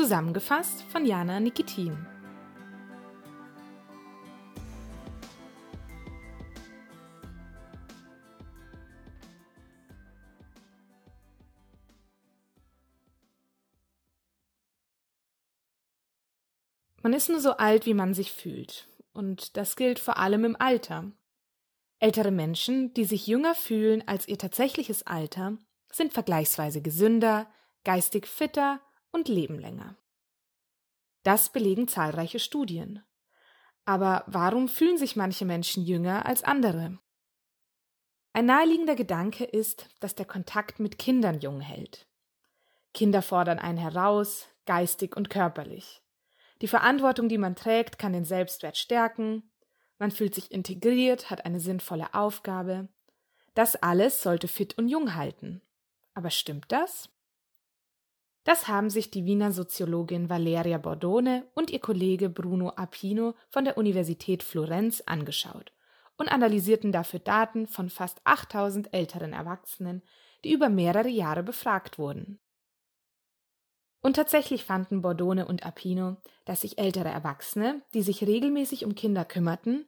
Zusammengefasst von Jana Nikitin. Man ist nur so alt, wie man sich fühlt. Und das gilt vor allem im Alter. Ältere Menschen, die sich jünger fühlen als ihr tatsächliches Alter, sind vergleichsweise gesünder, geistig fitter und leben länger. Das belegen zahlreiche Studien. Aber warum fühlen sich manche Menschen jünger als andere? Ein naheliegender Gedanke ist, dass der Kontakt mit Kindern jung hält. Kinder fordern einen heraus, geistig und körperlich. Die Verantwortung, die man trägt, kann den Selbstwert stärken, man fühlt sich integriert, hat eine sinnvolle Aufgabe. Das alles sollte fit und jung halten. Aber stimmt das? Das haben sich die Wiener Soziologin Valeria Bordone und ihr Kollege Bruno Apino von der Universität Florenz angeschaut und analysierten dafür Daten von fast 8000 älteren Erwachsenen, die über mehrere Jahre befragt wurden. Und tatsächlich fanden Bordone und Apino, dass sich ältere Erwachsene, die sich regelmäßig um Kinder kümmerten,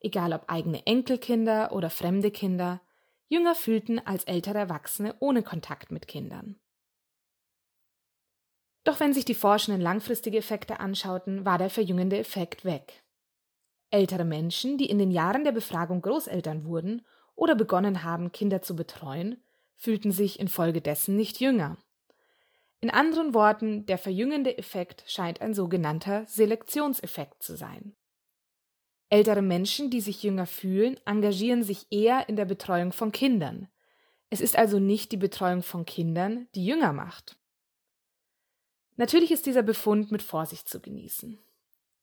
egal ob eigene Enkelkinder oder fremde Kinder, jünger fühlten als ältere Erwachsene ohne Kontakt mit Kindern. Doch wenn sich die Forschenden langfristige Effekte anschauten, war der verjüngende Effekt weg. Ältere Menschen, die in den Jahren der Befragung Großeltern wurden oder begonnen haben, Kinder zu betreuen, fühlten sich infolgedessen nicht jünger. In anderen Worten, der verjüngende Effekt scheint ein sogenannter Selektionseffekt zu sein. Ältere Menschen, die sich jünger fühlen, engagieren sich eher in der Betreuung von Kindern. Es ist also nicht die Betreuung von Kindern, die jünger macht. Natürlich ist dieser Befund mit Vorsicht zu genießen.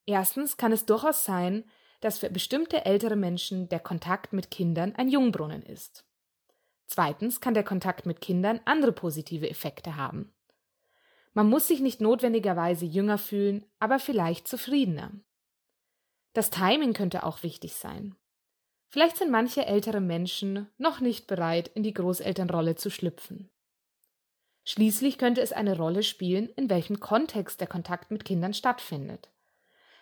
Erstens kann es durchaus sein, dass für bestimmte ältere Menschen der Kontakt mit Kindern ein Jungbrunnen ist. Zweitens kann der Kontakt mit Kindern andere positive Effekte haben. Man muss sich nicht notwendigerweise jünger fühlen, aber vielleicht zufriedener. Das Timing könnte auch wichtig sein. Vielleicht sind manche ältere Menschen noch nicht bereit, in die Großelternrolle zu schlüpfen. Schließlich könnte es eine Rolle spielen, in welchem Kontext der Kontakt mit Kindern stattfindet.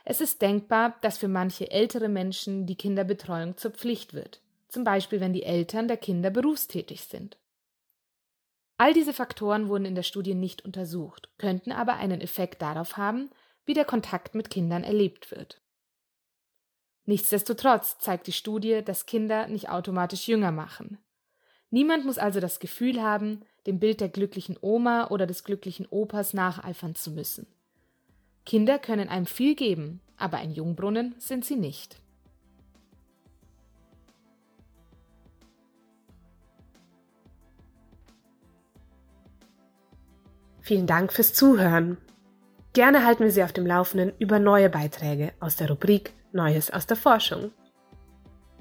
Es ist denkbar, dass für manche ältere Menschen die Kinderbetreuung zur Pflicht wird, zum Beispiel wenn die Eltern der Kinder berufstätig sind. All diese Faktoren wurden in der Studie nicht untersucht, könnten aber einen Effekt darauf haben, wie der Kontakt mit Kindern erlebt wird. Nichtsdestotrotz zeigt die Studie, dass Kinder nicht automatisch jünger machen. Niemand muss also das Gefühl haben, dem Bild der glücklichen Oma oder des glücklichen Opas nacheifern zu müssen. Kinder können einem viel geben, aber ein Jungbrunnen sind sie nicht. Vielen Dank fürs Zuhören. Gerne halten wir Sie auf dem Laufenden über neue Beiträge aus der Rubrik Neues aus der Forschung.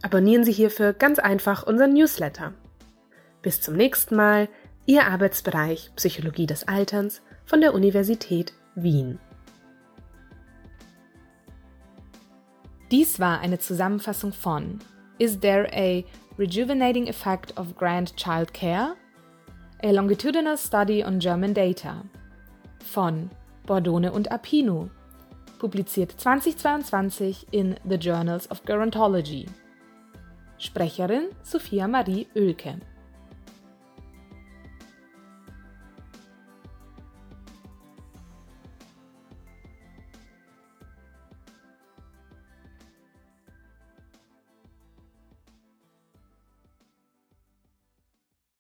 Abonnieren Sie hierfür ganz einfach unseren Newsletter. Bis zum nächsten Mal, Ihr Arbeitsbereich Psychologie des Alterns von der Universität Wien. Dies war eine Zusammenfassung von Is there a rejuvenating effect of grand child care? A longitudinal study on German data von Bordone und Apino, publiziert 2022 in The Journals of Gerontology. Sprecherin Sophia Marie Oelke